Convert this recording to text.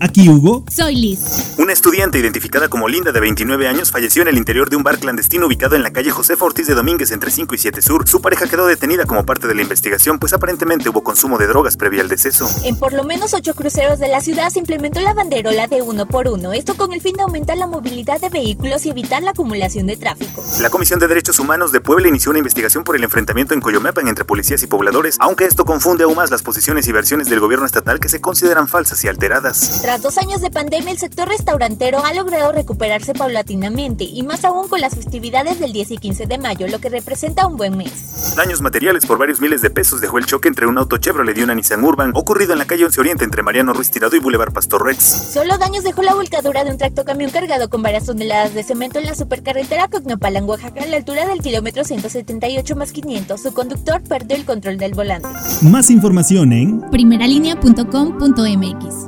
Aquí Hugo. Soy Liz. Una estudiante identificada como Linda de 29 años falleció en el interior de un bar clandestino ubicado en la calle José Ortiz de Domínguez entre 5 y 7 Sur. Su pareja quedó detenida como parte de la investigación, pues aparentemente hubo consumo de drogas previa al deceso. En por lo menos ocho cruceros de la ciudad se implementó la banderola de uno por uno, esto con el fin de aumentar la movilidad de vehículos y evitar la acumulación de tráfico. La Comisión de Derechos Humanos de Puebla inició una investigación por el enfrentamiento en Coyomepan entre policías y pobladores, aunque esto confunde aún más las posiciones y versiones del gobierno estatal que se consideran falsas y alteradas. Tras dos años de pandemia, el sector restaurantero ha logrado recuperarse paulatinamente y más aún con las festividades del 10 y 15 de mayo, lo que representa un buen mes. Daños materiales por varios miles de pesos dejó el choque entre un auto Chevrolet y una Nissan Urban, ocurrido en la calle 11 Oriente entre Mariano Ruiz Tirado y Boulevard Pastor Rex. Solo daños dejó la volcadura de un tractocamión cargado con varias toneladas de cemento en la supercarretera Cognopalan, Oaxaca, a la altura del kilómetro 178 más 500. Su conductor perdió el control del volante. Más información en primeralinea.com.mx.